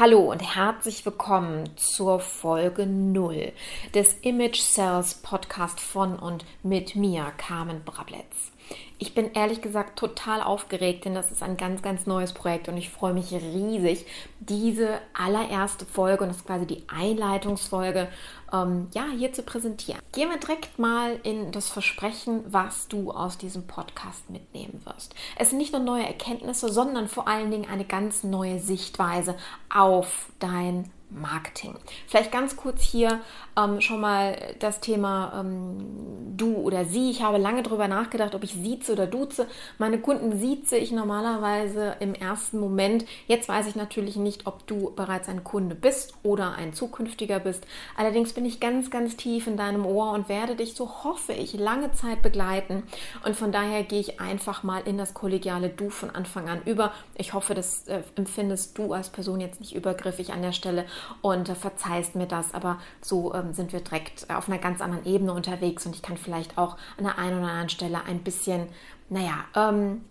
Hallo und herzlich willkommen zur Folge 0 des Image Sales Podcast von und mit mir, Carmen Brabletz. Ich bin ehrlich gesagt total aufgeregt, denn das ist ein ganz, ganz neues Projekt und ich freue mich riesig, diese allererste Folge und das ist quasi die Einleitungsfolge ähm, ja, hier zu präsentieren. Gehen wir direkt mal in das Versprechen, was du aus diesem Podcast mitnehmen wirst. Es sind nicht nur neue Erkenntnisse, sondern vor allen Dingen eine ganz neue Sichtweise auf dein Marketing. Vielleicht ganz kurz hier ähm, schon mal das Thema ähm, du oder sie. Ich habe lange darüber nachgedacht, ob ich sieze oder duze. Meine Kunden sieze ich normalerweise im ersten Moment. Jetzt weiß ich natürlich nicht, ob du bereits ein Kunde bist oder ein zukünftiger bist. Allerdings bin ich ganz, ganz tief in deinem Ohr und werde dich, so hoffe ich, lange Zeit begleiten. Und von daher gehe ich einfach mal in das kollegiale Du von Anfang an über. Ich hoffe, das äh, empfindest du als Person jetzt nicht übergriffig an der Stelle und äh, verzeihst mir das. Aber so ähm, sind wir direkt auf einer ganz anderen Ebene unterwegs und ich kann vielleicht auch an der einen oder anderen Stelle ein bisschen, naja, ähm,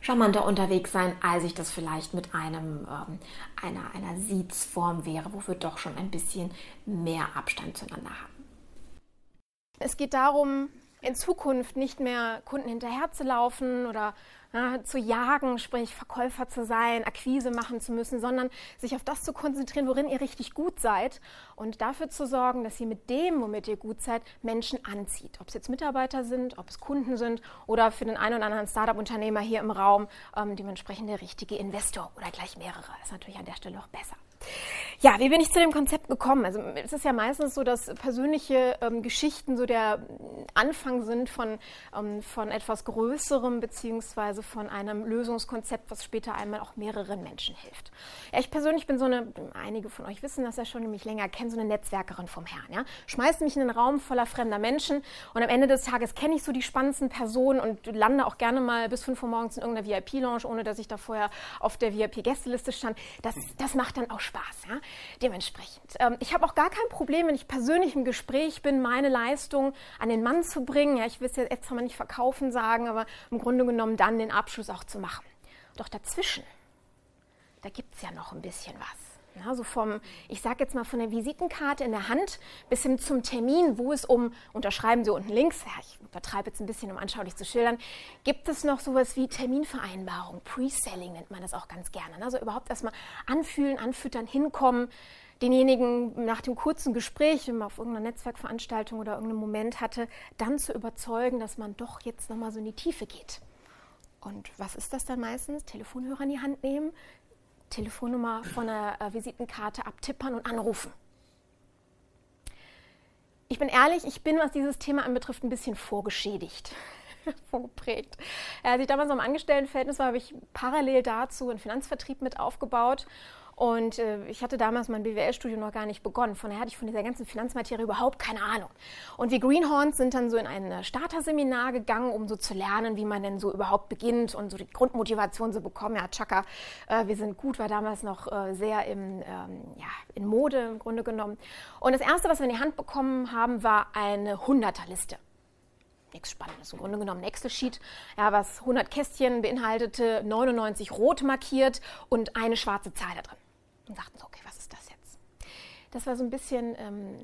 charmanter unterwegs sein, als ich das vielleicht mit einem, ähm, einer, einer Siezform wäre, wo wir doch schon ein bisschen mehr Abstand zueinander haben. Es geht darum, in Zukunft nicht mehr Kunden hinterherzulaufen oder ja, zu jagen, sprich Verkäufer zu sein, Akquise machen zu müssen, sondern sich auf das zu konzentrieren, worin ihr richtig gut seid und dafür zu sorgen, dass ihr mit dem, womit ihr gut seid, Menschen anzieht. Ob es jetzt Mitarbeiter sind, ob es Kunden sind oder für den einen oder anderen Startup-Unternehmer hier im Raum ähm, dementsprechend der richtige Investor oder gleich mehrere. Ist natürlich an der Stelle auch besser. Ja, wie bin ich zu dem Konzept gekommen? Also es ist ja meistens so, dass persönliche ähm, Geschichten so der Anfang sind von, ähm, von etwas Größerem beziehungsweise von einem Lösungskonzept, was später einmal auch mehreren Menschen hilft. Ja, ich persönlich bin so eine, einige von euch wissen das ja schon, mich länger kennen, so eine Netzwerkerin vom Herrn. Ja? Schmeißt mich in einen Raum voller fremder Menschen und am Ende des Tages kenne ich so die spannendsten Personen und lande auch gerne mal bis 5 Uhr morgens in irgendeiner VIP-Lounge, ohne dass ich da vorher auf der VIP-Gästeliste stand. Das, das macht dann auch Spaß. Ja? Dementsprechend. Ähm, ich habe auch gar kein Problem, wenn ich persönlich im Gespräch bin, meine Leistung an den Mann zu bringen. Ja, ich will es jetzt mal nicht verkaufen sagen, aber im Grunde genommen dann den Abschluss auch zu machen. Doch dazwischen, da gibt es ja noch ein bisschen was. Ja, so vom, ich sage jetzt mal von der Visitenkarte in der Hand bis hin zum Termin, wo es um, unterschreiben Sie unten links, ja, ich übertreibe jetzt ein bisschen, um anschaulich zu schildern, gibt es noch sowas wie Terminvereinbarung, Pre-Selling nennt man das auch ganz gerne. Also überhaupt erstmal anfühlen, anfüttern, hinkommen, denjenigen nach dem kurzen Gespräch, wenn man auf irgendeiner Netzwerkveranstaltung oder irgendeinem Moment hatte, dann zu überzeugen, dass man doch jetzt nochmal so in die Tiefe geht. Und was ist das dann meistens? Telefonhörer in die Hand nehmen, Telefonnummer von der äh, Visitenkarte abtippern und anrufen. Ich bin ehrlich, ich bin, was dieses Thema anbetrifft, ein bisschen vorgeschädigt, vorgeprägt. Als ich damals im Angestelltenverhältnis war, habe ich parallel dazu einen Finanzvertrieb mit aufgebaut und äh, ich hatte damals mein BWL-Studium noch gar nicht begonnen. Von daher hatte ich von dieser ganzen Finanzmaterie überhaupt keine Ahnung. Und wir Greenhorns sind dann so in ein Starterseminar gegangen, um so zu lernen, wie man denn so überhaupt beginnt und so die Grundmotivation zu bekommen. Ja, Chaka, äh, wir sind gut, war damals noch äh, sehr im, ähm, ja, in Mode im Grunde genommen. Und das Erste, was wir in die Hand bekommen haben, war eine Hunderterliste nichts Spannendes. Im Grunde genommen ein Excel-Sheet, ja, was 100 Kästchen beinhaltete, 99 rot markiert und eine schwarze Zahl da drin und sagten so, okay, was ist das jetzt? Das war so ein bisschen, ähm,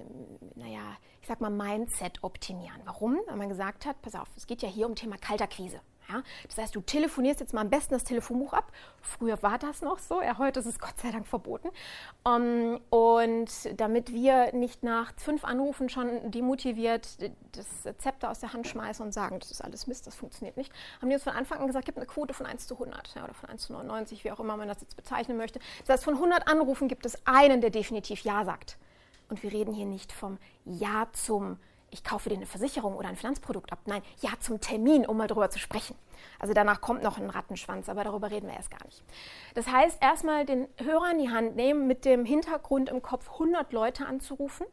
naja, ich sag mal, Mindset optimieren. Warum? Weil man gesagt hat, pass auf, es geht ja hier um Thema Kalterquise. Ja? Das heißt, du telefonierst jetzt mal am besten das Telefonbuch ab. Früher war das noch so, ja, heute ist es Gott sei Dank verboten. Um, ähm, und damit wir nicht nach fünf Anrufen schon demotiviert das Zepter aus der Hand schmeißen und sagen, das ist alles Mist, das funktioniert nicht, haben die uns von Anfang an gesagt, gibt eine Quote von 1 zu 100 ja, oder von 1 zu 99, wie auch immer man das jetzt bezeichnen möchte. Das heißt, von 100 Anrufen gibt es einen, der definitiv Ja sagt. Und wir reden hier nicht vom Ja zum ich kaufe dir eine Versicherung oder ein Finanzprodukt ab. Nein, ja zum Termin, um mal darüber zu sprechen. Also danach kommt noch ein Rattenschwanz, aber darüber reden wir erst gar nicht. Das heißt, erstmal den Hörer in die Hand nehmen, mit dem Hintergrund im Kopf 100 Leute anzurufen.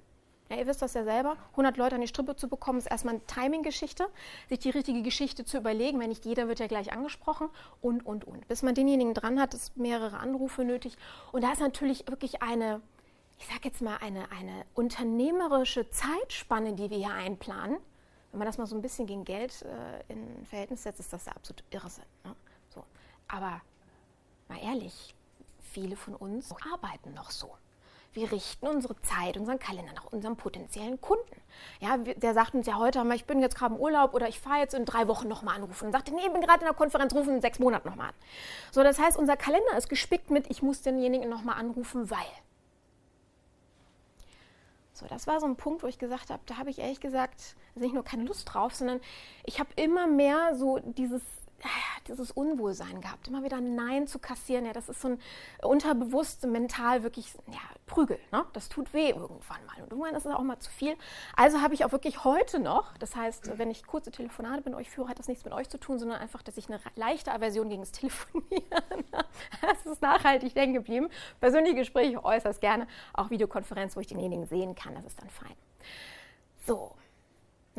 Ja, ihr wisst das ja selber, 100 Leute an die Strippe zu bekommen, ist erstmal eine Timing-Geschichte, sich die richtige Geschichte zu überlegen, wenn nicht jeder wird ja gleich angesprochen und, und, und. Bis man denjenigen dran hat, ist mehrere Anrufe nötig. Und da ist natürlich wirklich eine, ich sage jetzt mal, eine, eine unternehmerische Zeitspanne, die wir hier einplanen. Wenn man das mal so ein bisschen gegen Geld äh, in Verhältnis setzt, ist das der absolut Irrsinn. Ne? So. Aber mal ehrlich, viele von uns arbeiten noch so. Wir richten unsere Zeit, unseren Kalender nach unserem potenziellen Kunden. Ja, der sagt uns ja heute, ich bin jetzt gerade im Urlaub oder ich fahre jetzt in drei Wochen nochmal anrufen. Und sagt, nee, ich bin gerade in der Konferenz, rufen in sechs Monaten nochmal an. So, das heißt, unser Kalender ist gespickt mit, ich muss denjenigen nochmal anrufen, weil. So, das war so ein Punkt, wo ich gesagt habe, da habe ich ehrlich gesagt nicht nur keine Lust drauf, sondern ich habe immer mehr so dieses dieses Unwohlsein gehabt, immer wieder Nein zu kassieren. Ja, das ist so ein unterbewusst, mental wirklich ja, Prügel. Ne? Das tut weh irgendwann mal. Und irgendwann ist es auch mal zu viel. Also habe ich auch wirklich heute noch, das heißt, wenn ich kurze Telefonate mit euch führe, hat das nichts mit euch zu tun, sondern einfach, dass ich eine leichte Aversion gegen das Telefonieren Das ist nachhaltig hängen geblieben. Persönliche Gespräche äußerst gerne. Auch Videokonferenz, wo ich denjenigen sehen kann, das ist dann fein. So,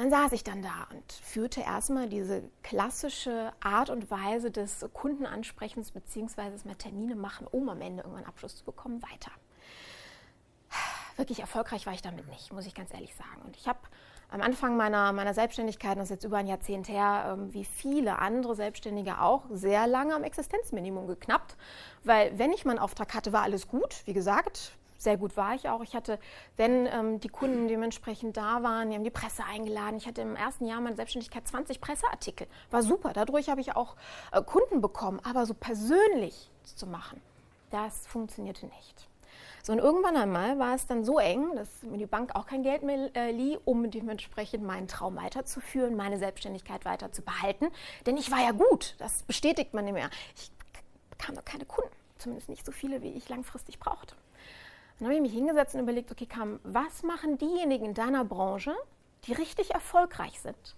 dann saß ich dann da und führte erstmal diese klassische Art und Weise des Kundenansprechens bzw. des Termine machen, um am Ende irgendwann Abschluss zu bekommen, weiter. Wirklich erfolgreich war ich damit nicht, muss ich ganz ehrlich sagen. Und ich habe am Anfang meiner, meiner Selbstständigkeit, das ist jetzt über ein Jahrzehnt her, ähm, wie viele andere Selbstständige auch, sehr lange am Existenzminimum geknappt. Weil wenn ich meinen Auftrag hatte, war alles gut. Wie gesagt, sehr gut war ich auch. Ich hatte, wenn ähm, die Kunden dementsprechend da waren, die haben die Presse eingeladen. Ich hatte im ersten Jahr meiner Selbstständigkeit 20 Presseartikel. War super. Dadurch habe ich auch äh, Kunden bekommen. Aber so persönlich zu machen, das funktionierte nicht. So, und irgendwann einmal war es dann so eng, dass mir die Bank auch kein Geld mehr äh, lieh, um dementsprechend meinen Traum weiterzuführen, meine Selbstständigkeit weiter zu behalten. Denn ich war ja gut, das bestätigt man mehr. Ich bekam doch keine Kunden, zumindest nicht so viele, wie ich langfristig brauchte. Dann habe ich mich hingesetzt und überlegt, okay, Kam, was machen diejenigen in deiner Branche, die richtig erfolgreich sind?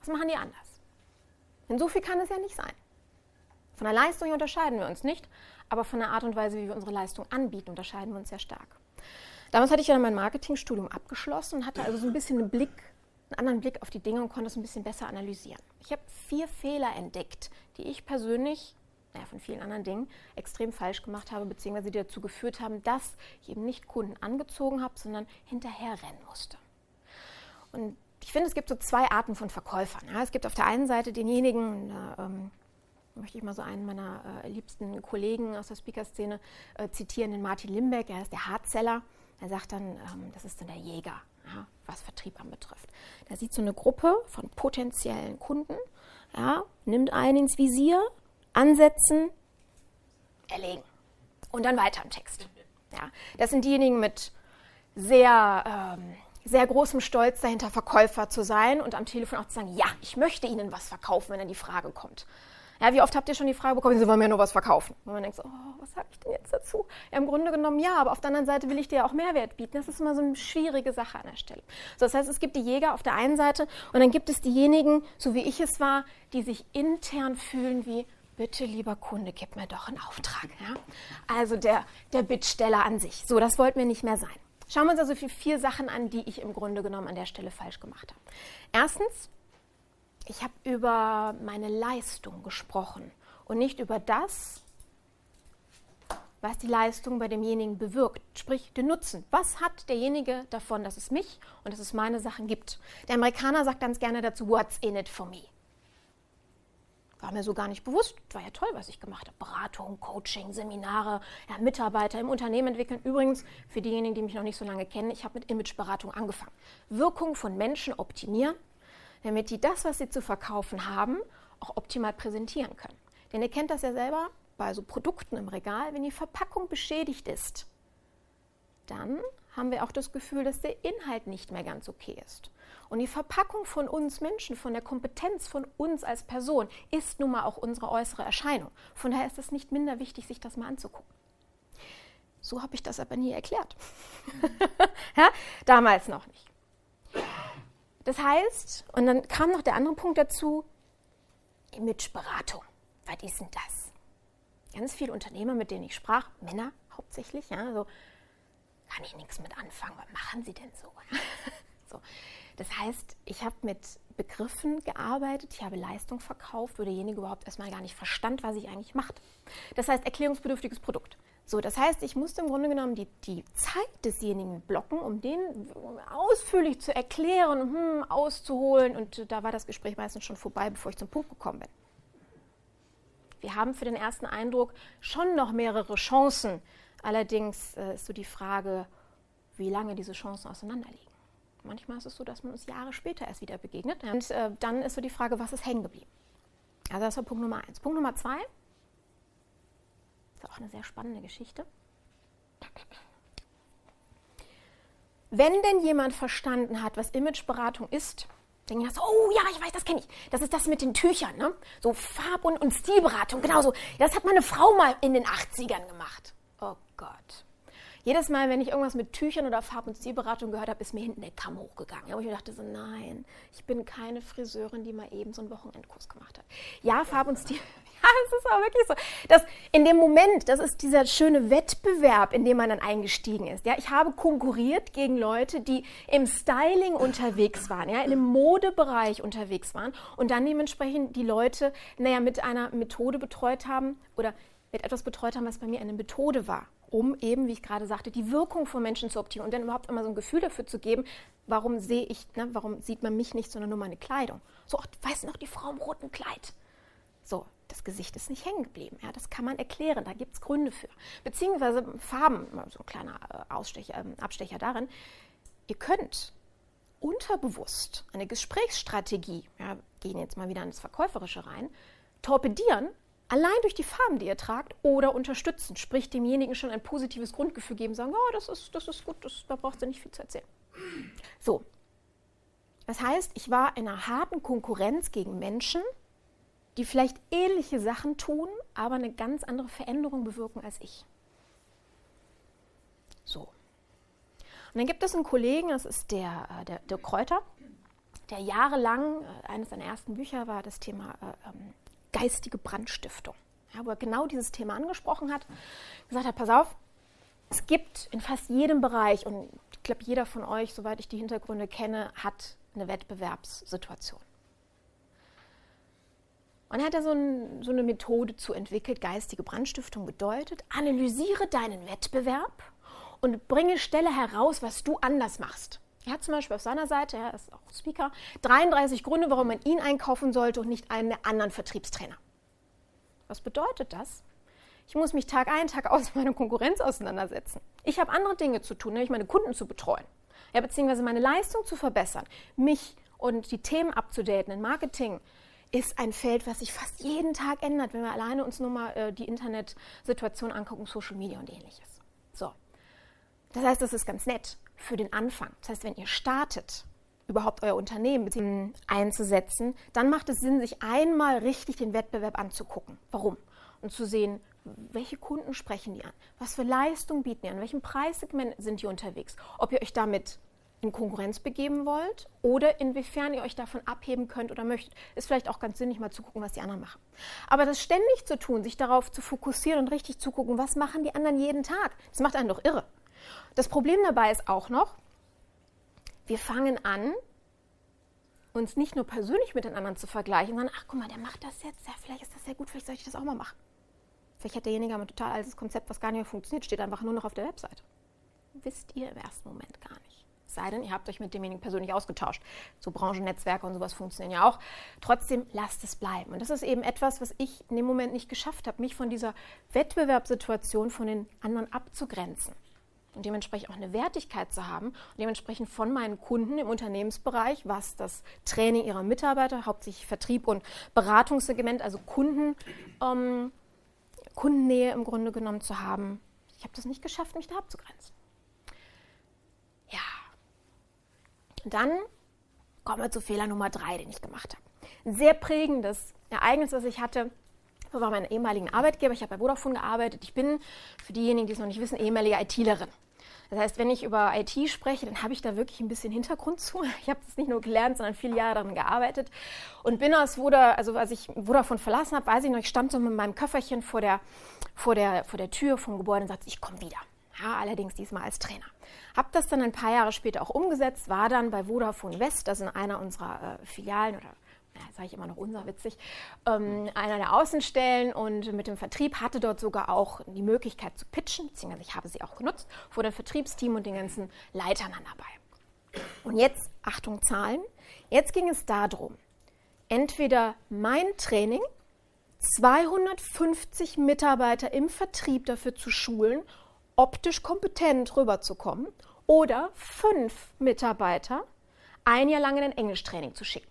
Was machen die anders? Denn so viel kann es ja nicht sein. Von der Leistung unterscheiden wir uns nicht, aber von der Art und Weise, wie wir unsere Leistung anbieten, unterscheiden wir uns sehr stark. Damals hatte ich ja mein Marketingstudium abgeschlossen und hatte also so ein bisschen einen Blick, einen anderen Blick auf die Dinge und konnte es ein bisschen besser analysieren. Ich habe vier Fehler entdeckt, die ich persönlich naja, von vielen anderen Dingen extrem falsch gemacht habe, beziehungsweise die dazu geführt haben, dass ich eben nicht Kunden angezogen habe, sondern hinterher rennen musste. Und ich finde, es gibt so zwei Arten von Verkäufern. Ja, es gibt auf der einen Seite denjenigen, da ähm, möchte ich mal so einen meiner äh, liebsten Kollegen aus der Speaker-Szene äh, zitieren, den Martin Limbeck, er ist der Hardseller. Er sagt dann, ähm, das ist dann der Jäger, ja, was Vertrieb anbetrifft. Der sieht so eine Gruppe von potenziellen Kunden, ja, nimmt einen ins Visier ansetzen, erlegen und dann weiter im Text. Ja, das sind diejenigen mit sehr, ähm, sehr großem Stolz dahinter, Verkäufer zu sein und am Telefon auch zu sagen, ja, ich möchte Ihnen was verkaufen, wenn dann die Frage kommt. Ja, wie oft habt ihr schon die Frage bekommen, Sie wollen mir nur was verkaufen? Und man denkt so, oh, was sage ich denn jetzt dazu? Ja, im Grunde genommen ja, aber auf der anderen Seite will ich dir auch Mehrwert bieten. Das ist immer so eine schwierige Sache an der Stelle. So, das heißt, es gibt die Jäger auf der einen Seite und dann gibt es diejenigen, so wie ich es war, die sich intern fühlen wie, bitte lieber Kunde, gib mir doch einen Auftrag. Ja? Also der, der Bittsteller an sich. So, das wollten wir nicht mehr sein. Schauen wir uns also vier Sachen an, die ich im Grunde genommen an der Stelle falsch gemacht habe. Erstens, ich habe über meine Leistung gesprochen und nicht über das, was die Leistung bei demjenigen bewirkt, sprich den Nutzen. Was hat derjenige davon, dass es mich und dass es meine Sachen gibt? Der Amerikaner sagt ganz gerne dazu, what's in it for me? War mir so gar nicht bewusst. War ja toll, was ich gemacht habe. Beratung, Coaching, Seminare, ja, Mitarbeiter im Unternehmen entwickeln. Übrigens, für diejenigen, die mich noch nicht so lange kennen, ich habe mit Imageberatung angefangen. Wirkung von Menschen optimieren, damit die das, was sie zu verkaufen haben, auch optimal präsentieren können. Denn ihr kennt das ja selber bei so Produkten im Regal, wenn die Verpackung beschädigt ist, dann haben wir auch das Gefühl, dass der Inhalt nicht mehr ganz okay ist. Und die Verpackung von uns Menschen, von der Kompetenz von uns als Person, ist nun mal auch unsere äußere Erscheinung. Von daher ist es nicht minder wichtig, sich das mal anzugucken. So habe ich das aber nie erklärt. ja, damals noch nicht. Das heißt, und dann kam noch der andere Punkt dazu, Imageberatung. Was ist denn das? Ganz viele Unternehmer, mit denen ich sprach, Männer hauptsächlich, ja, so, kann ich nichts mit anfangen. Was machen sie denn so? so. Das heißt, ich habe mit Begriffen gearbeitet, ich habe Leistung verkauft, wo derjenige überhaupt erstmal gar nicht verstand, was ich eigentlich macht. Das heißt, erklärungsbedürftiges Produkt. So, das heißt, ich musste im Grunde genommen die, die Zeit desjenigen blocken, um den ausführlich zu erklären, hm, auszuholen. Und da war das Gespräch meistens schon vorbei, bevor ich zum Punkt gekommen bin. Wir haben für den ersten Eindruck schon noch mehrere Chancen. Allerdings äh, ist so die Frage, wie lange diese Chancen auseinanderliegen. Manchmal ist es so, dass man uns Jahre später erst wieder begegnet. Und äh, dann ist so die Frage, was ist hängen geblieben? Also das war Punkt Nummer eins. Punkt Nummer zwei ist auch eine sehr spannende Geschichte. Wenn denn jemand verstanden hat, was Imageberatung ist, denken ja so, oh ja, ich weiß, das kenne ich. Das ist das mit den Tüchern, ne? So Farb- und, und Stilberatung, genau so. Das hat meine Frau mal in den 80ern gemacht. Oh Gott. Jedes Mal, wenn ich irgendwas mit Tüchern oder Farb- und Stilberatung gehört habe, ist mir hinten der Kamm hochgegangen. Wo ich dachte so, nein, ich bin keine Friseurin, die mal eben so einen Wochenendkurs gemacht hat. Ja, Farb- und Stil, ja, es ist auch wirklich so. Das, in dem Moment, das ist dieser schöne Wettbewerb, in dem man dann eingestiegen ist. Ja, ich habe konkurriert gegen Leute, die im Styling unterwegs waren, ja, in dem Modebereich unterwegs waren und dann dementsprechend die Leute, naja, mit einer Methode betreut haben oder mit etwas betreut haben, was bei mir eine Methode war, um eben, wie ich gerade sagte, die Wirkung von Menschen zu optimieren und dann überhaupt immer so ein Gefühl dafür zu geben, warum sehe ich, ne, warum sieht man mich nicht, sondern nur meine Kleidung. So, ach, weiß noch die Frau im roten Kleid. So, das Gesicht ist nicht hängen geblieben. Ja, das kann man erklären, da gibt es Gründe für. Beziehungsweise Farben, so ein kleiner äh, Ausstecher, äh, Abstecher darin. Ihr könnt unterbewusst eine Gesprächsstrategie, ja, gehen jetzt mal wieder ins Verkäuferische rein, torpedieren, allein durch die Farben, die ihr tragt, oder unterstützen. Sprich, demjenigen schon ein positives Grundgefühl geben, sagen, oh, das ist, das ist gut, das, da braucht ihr nicht viel zu erzählen. So. Das heißt, ich war in einer harten Konkurrenz gegen Menschen, die vielleicht ähnliche Sachen tun, aber eine ganz andere Veränderung bewirken als ich. So. Und dann gibt es einen Kollegen, das ist der, äh, der, der Kräuter, der jahrelang, äh, eines seiner ersten Bücher war das Thema äh, ähm, geistige Brandstiftung, ja, wo er genau dieses Thema angesprochen hat, gesagt hat, pass auf, es gibt in fast jedem Bereich, und ich glaube, jeder von euch, soweit ich die Hintergründe kenne, hat eine Wettbewerbssituation. Und er hat da so, ein, so eine Methode zu entwickelt, geistige Brandstiftung bedeutet, analysiere deinen Wettbewerb und bringe Stelle heraus, was du anders machst. Er hat zum Beispiel auf seiner Seite, er ist auch Speaker, 33 Gründe, warum man ihn einkaufen sollte und nicht einen der anderen Vertriebstrainer. Was bedeutet das? Ich muss mich Tag ein, Tag aus mit meiner Konkurrenz auseinandersetzen. Ich habe andere Dinge zu tun, nämlich meine Kunden zu betreuen, ja, beziehungsweise meine Leistung zu verbessern, mich und die Themen abzudaten in Marketing, ist ein Feld, was sich fast jeden Tag ändert, wenn wir alleine uns nur mal äh, die Internetsituation angucken, Social Media und ähnliches. So. Das heißt, das ist ganz nett für den Anfang. Das heißt, wenn ihr startet, überhaupt euer Unternehmen einzusetzen, dann macht es Sinn, sich einmal richtig den Wettbewerb anzugucken. Warum? Und zu sehen, welche Kunden sprechen die an? Was für Leistung bieten die an? Welchem Preissegment sind die unterwegs? Ob ihr euch damit in Konkurrenz begeben wollt oder inwiefern ihr euch davon abheben könnt oder möchtet. Ist vielleicht auch ganz sinnig, mal zu gucken, was die anderen machen. Aber das ständig zu tun, sich darauf zu fokussieren und richtig zu gucken, was machen die anderen jeden Tag, das macht einen doch irre. Das Problem dabei ist auch noch, wir fangen an, uns nicht nur persönlich mit den anderen zu vergleichen, sondern, ach guck mal, der macht das jetzt, ja, vielleicht ist das sehr gut, vielleicht soll ich das auch mal machen. Vielleicht hat derjenige ein total altes Konzept, was gar nicht mehr funktioniert, steht einfach nur noch auf der Webseite. Wisst ihr im ersten Moment gar nicht sei denn, ihr habt euch mit demjenigen persönlich ausgetauscht. So Branchennetzwerke und sowas funktionieren ja auch. Trotzdem lasst es bleiben. Und das ist eben etwas, was ich in dem Moment nicht geschafft habe, mich von dieser Wettbewerbssituation von den anderen abzugrenzen. Und dementsprechend auch eine Wertigkeit zu haben und dementsprechend von meinen Kunden im Unternehmensbereich, was das Training ihrer Mitarbeiter, hauptsächlich Vertrieb und Beratungssegment, also Kunden, ähm, Kundennähe im Grunde genommen zu haben. Ich habe das nicht geschafft, mich da abzugrenzen. Ja. dann kommen wir zu Fehler Nummer drei, den ich gemacht habe. Ein sehr prägendes Ereignis, was ich hatte, war mein ehemaligen Arbeitgeber. Ich habe bei Vodafone gearbeitet. Ich bin, für diejenigen, die es noch nicht wissen, ehemalige ITlerin. Das heißt, wenn ich über IT spreche, dann habe ich da wirklich ein bisschen Hintergrund zu. Ich habe das nicht nur gelernt, sondern viele Jahre daran gearbeitet. Und bin aus Vodafone, also als ich Vodafone verlassen habe, weiß ich noch, ich stand so mit meinem Köfferchen vor der, vor der, vor der Tür vom Gebäude und sagte, ich komme wieder. Ja, allerdings diesmal als Trainer. Habe das dann ein paar Jahre später auch umgesetzt, war dann bei Vodafone West, das ist einer unserer äh, Filialen oder sage ich immer noch unser witzig, ähm, einer der Außenstellen und mit dem Vertrieb hatte dort sogar auch die Möglichkeit zu pitchen, beziehungsweise ich habe sie auch genutzt, vor dem Vertriebsteam und den ganzen Leitern dann dabei. Und jetzt, Achtung Zahlen, jetzt ging es darum, entweder mein Training, 250 Mitarbeiter im Vertrieb dafür zu schulen, optisch kompetent rüberzukommen, oder fünf Mitarbeiter ein Jahr lang in ein Englischtraining zu schicken.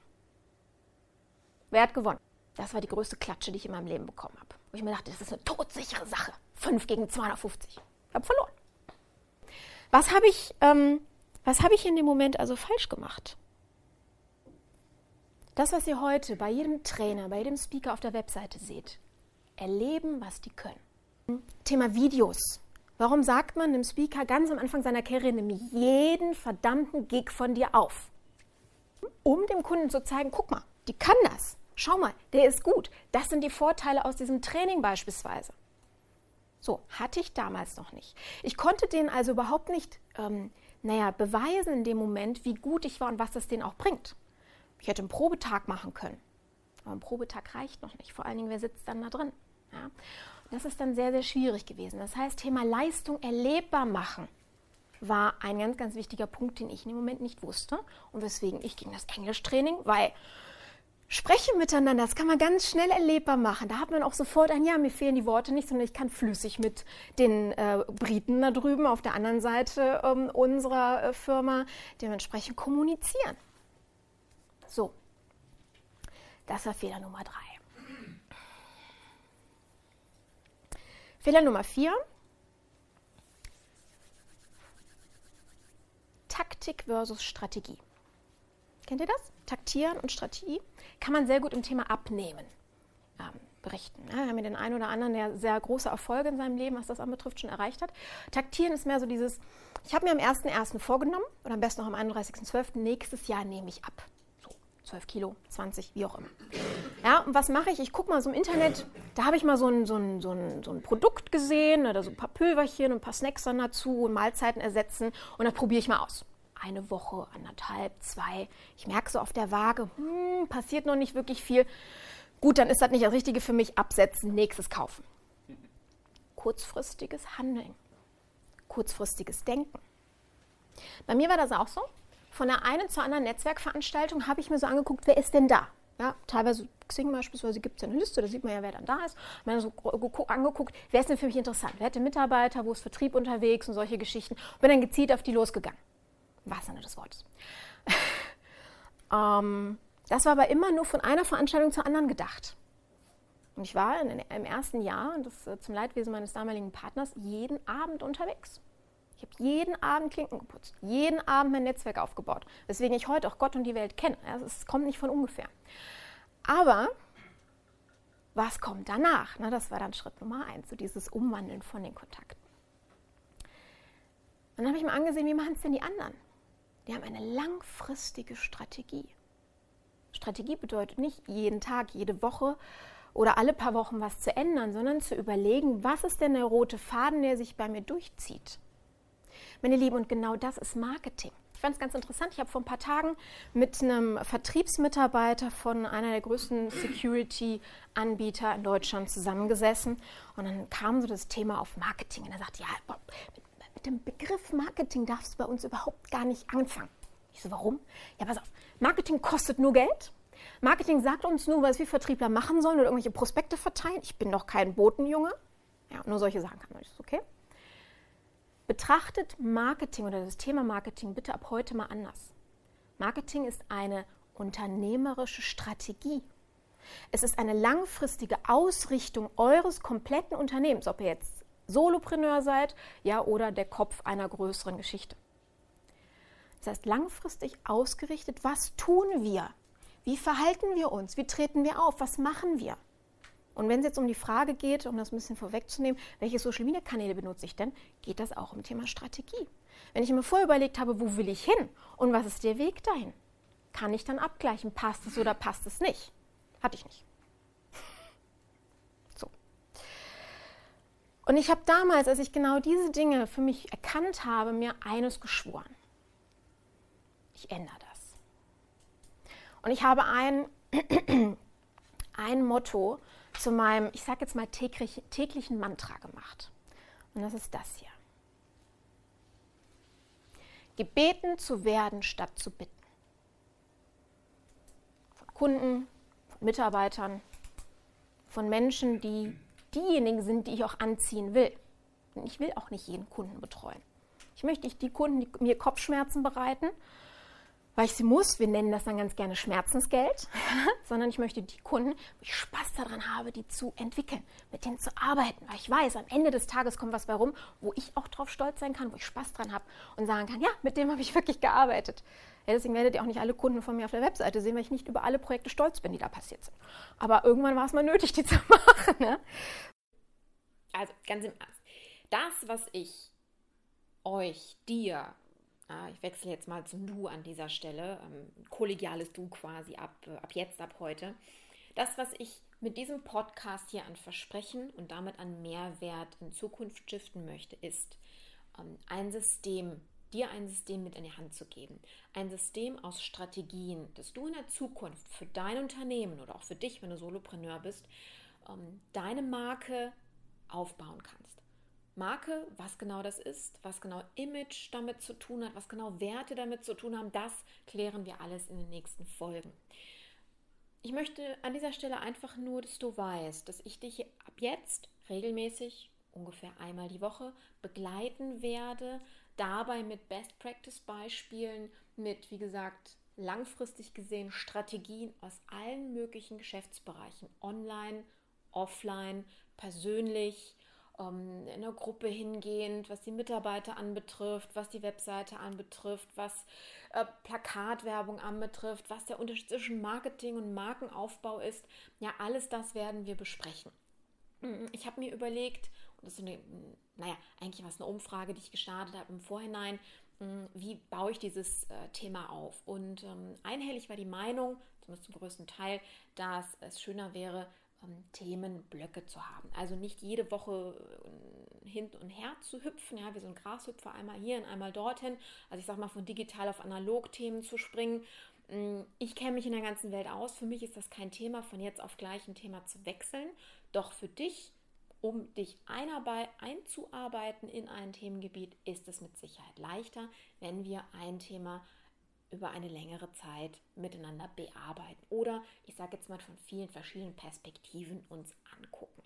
Wer hat gewonnen? Das war die größte Klatsche, die ich in meinem Leben bekommen habe. Wo ich mir dachte, das ist eine todsichere Sache. 5 gegen 250. Ich habe verloren. Was habe ich, ähm, hab ich in dem Moment also falsch gemacht? Das, was ihr heute bei jedem Trainer, bei jedem Speaker auf der Webseite seht, erleben, was die können. Thema Videos. Warum sagt man dem Speaker ganz am Anfang seiner Karriere, nimm jeden verdammten Gig von dir auf? Um dem Kunden zu zeigen, guck mal, die kann das. Schau mal, der ist gut. Das sind die Vorteile aus diesem Training beispielsweise. So, hatte ich damals noch nicht. Ich konnte denen also überhaupt nicht, ähm, naja, beweisen in dem Moment, wie gut ich war und was das denen auch bringt. Ich hätte einen Probetag machen können. Aber ein Probetag reicht noch nicht. Vor allen Dingen, wer sitzt dann da drin? Ja? Das ist dann sehr, sehr schwierig gewesen. Das heißt, Thema Leistung erlebbar machen war ein ganz, ganz wichtiger Punkt, den ich in dem Moment nicht wusste und weswegen ich ging das Englischtraining, weil Sprechen miteinander, das kann man ganz schnell erlebbar machen. Da hat man auch sofort ein, ja, mir fehlen die Worte nicht, sondern ich kann flüssig mit den äh, Briten da drüben auf der anderen Seite ähm, unserer äh, Firma dementsprechend kommunizieren. So, das war Fehler Nummer drei. Fehler Nummer vier. Taktik versus Strategie. Kennt ihr das? Taktieren und Strategie kann man sehr gut im Thema Abnehmen ähm, berichten. Ja, wir haben ja den einen oder anderen, der sehr große Erfolge in seinem Leben, was das anbetrifft, schon erreicht hat. Taktieren ist mehr so dieses, ich habe mir am 1.1. vorgenommen oder am besten noch am 31.12. nächstes Jahr nehme ich ab. So 12 Kilo, 20, wie auch immer. Ja, und was mache ich? Ich gucke mal so im Internet, da habe ich mal so ein, so, ein, so, ein, so ein Produkt gesehen oder so ein paar Pülverchen und ein paar Snacks dann dazu und Mahlzeiten ersetzen und das probiere ich mal aus eine Woche, anderthalb, zwei. Ich merke so auf der Waage, hm, passiert noch nicht wirklich viel. Gut, dann ist das nicht das Richtige für mich. Absetzen, nächstes kaufen. Kurzfristiges Handeln, kurzfristiges Denken. Bei mir war das auch so. Von der einen zur anderen Netzwerkveranstaltung habe ich mir so angeguckt, wer ist denn da? Ja, teilweise Xing beispielsweise gibt es ja eine Liste, da sieht man ja, wer dann da ist. Ich habe mir so angeguckt, wer ist denn für mich interessant? Wer hat den Mitarbeiter, wo ist Vertrieb unterwegs und solche Geschichten. Und bin dann gezielt auf die losgegangen wahrsten des Wortes. ähm, das war aber immer nur von einer Veranstaltung zur anderen gedacht. Und ich war in, im ersten Jahr, und das äh, zum Leidwesen meines damaligen Partners, jeden Abend unterwegs. Ich habe jeden Abend Klinken geputzt, jeden Abend mein Netzwerk aufgebaut, weswegen ich heute auch Gott und die Welt kenne. Es kommt nicht von ungefähr. Aber was kommt danach? Na, das war dann Schritt Nummer eins, so dieses Umwandeln von den Kontakten. Dann habe ich mir angesehen, wie machen es denn die anderen? Die haben eine langfristige Strategie. Strategie bedeutet nicht jeden Tag, jede Woche oder alle paar Wochen was zu ändern, sondern zu überlegen, was ist denn der rote Faden, der sich bei mir durchzieht. Meine Lieben, und genau das ist Marketing. Ich fand es ganz interessant. Ich habe vor ein paar Tagen mit einem Vertriebsmitarbeiter von einer der größten Security-Anbieter in Deutschland zusammengesessen. Und dann kam so das Thema auf Marketing. Und er sagte, ja, mit dem Begriff Marketing darfst du bei uns überhaupt gar nicht anfangen. Ich so, warum? Ja, pass auf, Marketing kostet nur Geld. Marketing sagt uns nur, was wir Vertriebler machen sollen oder irgendwelche Prospekte verteilen. Ich bin doch kein Botenjunge. Ja, nur solche Sachen kann man nicht. Okay? Betrachtet Marketing oder das Thema Marketing bitte ab heute mal anders. Marketing ist eine unternehmerische Strategie. Es ist eine langfristige Ausrichtung eures kompletten Unternehmens, ob ihr jetzt Solopreneur seid, ja, oder der Kopf einer größeren Geschichte. Das heißt, langfristig ausgerichtet, was tun wir? Wie verhalten wir uns? Wie treten wir auf? Was machen wir? Und wenn es jetzt um die Frage geht, um das ein bisschen vorwegzunehmen, welche Social Media Kanäle benutze ich denn, geht das auch um Thema Strategie. Wenn ich mir vorher überlegt habe, wo will ich hin und was ist der Weg dahin, kann ich dann abgleichen, passt es oder passt es nicht. Hatte ich nicht. So. Und ich habe damals, als ich genau diese Dinge für mich erkannt habe, mir eines geschworen. Ich ändere das. Und ich habe ein, ein Motto zu meinem, ich sage jetzt mal, täglich, täglichen Mantra gemacht. Und das ist das hier. Gebeten zu werden, statt zu bitten. Von Kunden, von Mitarbeitern, von Menschen, die diejenigen sind, die ich auch anziehen will. Ich will auch nicht jeden Kunden betreuen. Ich möchte nicht die Kunden, die mir Kopfschmerzen bereiten, weil ich sie muss, wir nennen das dann ganz gerne Schmerzensgeld, sondern ich möchte die Kunden, wo ich Spaß daran habe, die zu entwickeln, mit denen zu arbeiten, weil ich weiß, am Ende des Tages kommt was bei rum, wo ich auch drauf stolz sein kann, wo ich Spaß dran habe und sagen kann, ja, mit dem habe ich wirklich gearbeitet. Ja, deswegen werdet ihr auch nicht alle Kunden von mir auf der Webseite sehen, weil ich nicht über alle Projekte stolz bin, die da passiert sind. Aber irgendwann war es mal nötig, die zu machen. Ne? Also ganz im Ernst, das, was ich euch, dir, ich wechsle jetzt mal zum Du an dieser Stelle, ähm, kollegiales Du quasi ab, äh, ab jetzt, ab heute. Das, was ich mit diesem Podcast hier an Versprechen und damit an Mehrwert in Zukunft stiften möchte, ist ähm, ein System, dir ein System mit in die Hand zu geben. Ein System aus Strategien, dass du in der Zukunft für dein Unternehmen oder auch für dich, wenn du Solopreneur bist, ähm, deine Marke aufbauen kannst. Marke, was genau das ist, was genau Image damit zu tun hat, was genau Werte damit zu tun haben, das klären wir alles in den nächsten Folgen. Ich möchte an dieser Stelle einfach nur, dass du weißt, dass ich dich ab jetzt regelmäßig, ungefähr einmal die Woche, begleiten werde, dabei mit Best Practice Beispielen, mit, wie gesagt, langfristig gesehen Strategien aus allen möglichen Geschäftsbereichen, online, offline, persönlich, ähm, in der Gruppe hingehend, was die Mitarbeiter anbetrifft, was die Webseite anbetrifft, was äh, Plakatwerbung anbetrifft, was der Unterschied zwischen Marketing und Markenaufbau ist. Ja, alles das werden wir besprechen. Mm, ich habe mir überlegt, das ist eine, naja, eigentlich war es eine Umfrage, die ich gestartet habe im Vorhinein, mm, wie baue ich dieses äh, Thema auf? Und ähm, einhellig war die Meinung, zumindest zum größten Teil, dass es schöner wäre, Themenblöcke zu haben. Also nicht jede Woche äh, hin und her zu hüpfen, ja, wie so ein Grashüpfer, einmal hier und einmal dorthin. Also ich sage mal, von digital auf analog Themen zu springen. Mm, ich kenne mich in der ganzen Welt aus. Für mich ist das kein Thema, von jetzt auf gleich ein Thema zu wechseln. Doch für dich, um dich einzuarbeiten in ein Themengebiet, ist es mit Sicherheit leichter, wenn wir ein Thema über eine längere Zeit miteinander bearbeiten oder ich sage jetzt mal von vielen verschiedenen Perspektiven uns angucken.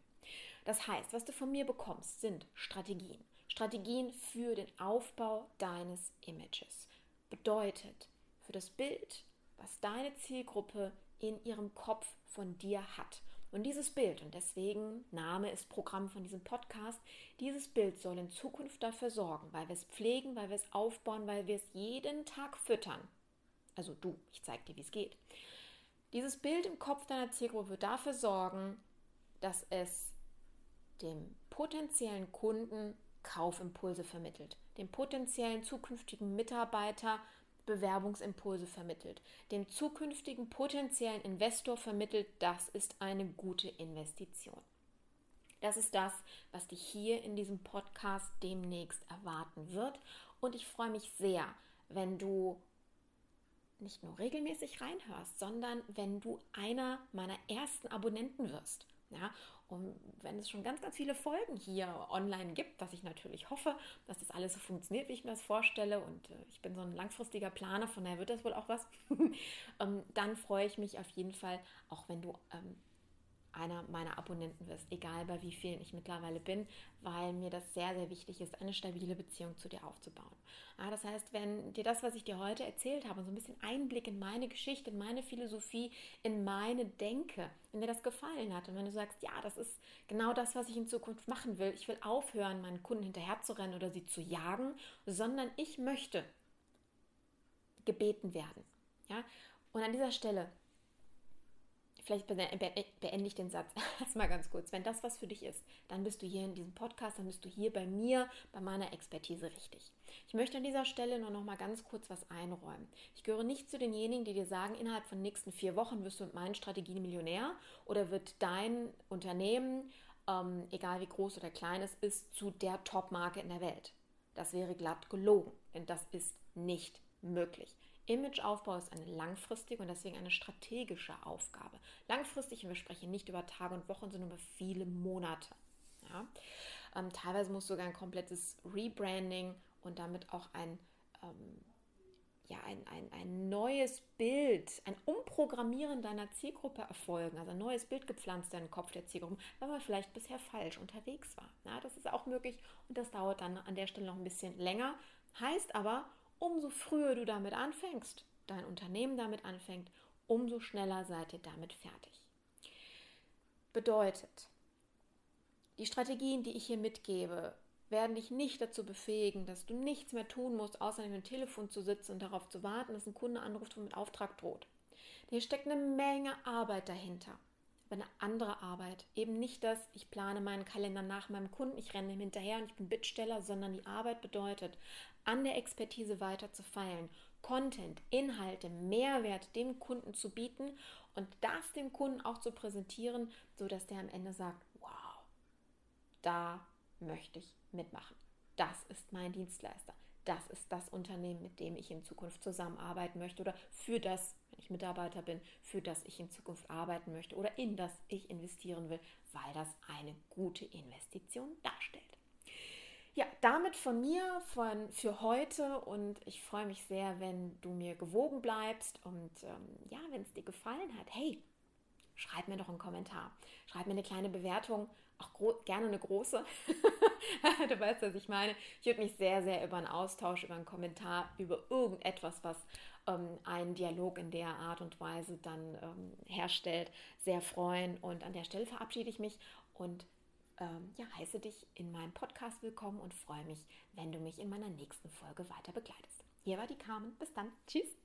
Das heißt, was du von mir bekommst, sind Strategien. Strategien für den Aufbau deines Images. Bedeutet für das Bild, was deine Zielgruppe in ihrem Kopf von dir hat. Und dieses Bild, und deswegen Name ist Programm von diesem Podcast, dieses Bild soll in Zukunft dafür sorgen, weil wir es pflegen, weil wir es aufbauen, weil wir es jeden Tag füttern, also du, ich zeige dir, wie es geht. Dieses Bild im Kopf deiner Zielgruppe wird dafür sorgen, dass es dem potenziellen Kunden Kaufimpulse vermittelt, dem potenziellen zukünftigen Mitarbeiter Bewerbungsimpulse vermittelt, dem zukünftigen potenziellen Investor vermittelt, das ist eine gute Investition. Das ist das, was dich hier in diesem Podcast demnächst erwarten wird. Und ich freue mich sehr, wenn du nicht nur regelmäßig reinhörst, sondern wenn du einer meiner ersten Abonnenten wirst. Ja, und wenn es schon ganz, ganz viele Folgen hier online gibt, was ich natürlich hoffe, dass das alles so funktioniert, wie ich mir das vorstelle, und äh, ich bin so ein langfristiger Planer, von daher wird das wohl auch was, ähm, dann freue ich mich auf jeden Fall, auch wenn du ähm, einer meiner Abonnenten wirst, egal bei wie vielen ich mittlerweile bin, weil mir das sehr, sehr wichtig ist, eine stabile Beziehung zu dir aufzubauen. Ja, das heißt, wenn dir das, was ich dir heute erzählt habe, so ein bisschen Einblick in meine Geschichte, in meine Philosophie, in meine Denke, wenn dir das gefallen hat und wenn du sagst, ja, das ist genau das, was ich in Zukunft machen will, ich will aufhören, meinen Kunden hinterherzurennen oder sie zu jagen, sondern ich möchte gebeten werden. Ja? Und an dieser Stelle vielleicht beende ich den Satz erstmal ganz kurz. Wenn das was für dich ist, dann bist du hier in diesem Podcast, dann bist du hier bei mir, bei meiner Expertise richtig. Ich möchte an dieser Stelle nur noch mal ganz kurz was einräumen. Ich gehöre nicht zu denjenigen, die dir sagen, innerhalb von nächsten vier Wochen wirst du mit meinen Strategien Millionär oder wird dein Unternehmen, ähm, egal wie groß oder klein es ist, zu der Top-Marke in der Welt. Das wäre glatt gelogen, denn das ist nicht möglich. Imageaufbau ist eine langfristige und deswegen eine strategische Aufgabe. Langfristig, wir sprechen nicht über Tage und Wochen, sondern über viele Monate. Ja? Ähm, teilweise muss sogar ein komplettes Rebranding und damit auch ein, ähm, ja, ein, ein, ein neues Bild, ein Umprogrammieren deiner Zielgruppe erfolgen, also ein neues Bild gepflanzt in den Kopf der Zielgruppe, weil man vielleicht bisher falsch unterwegs war. Ja, das ist auch möglich und das dauert dann an der Stelle noch ein bisschen länger. Heißt aber, umso früher du damit anfängst, dein Unternehmen damit anfängt, umso schneller seid ihr damit fertig. Bedeutet, die Strategien, die ich hier mitgebe, werden dich nicht dazu befähigen, dass du nichts mehr tun musst, außer an dem Telefon zu sitzen und darauf zu warten, dass ein Kunde anruft und mit Auftrag droht. Hier steckt eine Menge Arbeit dahinter aber eine andere Arbeit. Eben nicht das, ich plane meinen Kalender nach meinem Kunden, ich renne ihm hinterher und ich bin Bittsteller, sondern die Arbeit bedeutet, an der Expertise weiter zu feilen, Content, Inhalte, Mehrwert dem Kunden zu bieten und das dem Kunden auch zu präsentieren, sodass der am Ende sagt, wow, da möchte ich mitmachen. Das ist mein Dienstleister das ist das Unternehmen, mit dem ich in Zukunft zusammenarbeiten möchte oder für das, wenn ich Mitarbeiter bin, für das ich in Zukunft arbeiten möchte oder in das ich investieren will, weil das eine gute Investition darstellt. Ja, damit von mir von, für heute und ich freue mich sehr, wenn du mir gewogen bleibst und ähm, ja, wenn es dir gefallen hat, hey, schreib mir doch einen Kommentar. Schreib mir eine kleine Bewertung, auch gerne eine große. du weißt, was ich meine. Ich würde mich sehr, sehr über einen Austausch, über einen Kommentar, über irgendetwas, was ähm, einen Dialog in der Art und Weise dann ähm, herstellt, sehr freuen. Und an der Stelle verabschiede ich mich und ähm, ja, heiße dich in meinem Podcast willkommen und freue mich, wenn du mich in meiner nächsten Folge weiter begleitest. Hier war die Carmen. Bis dann. Tschüss.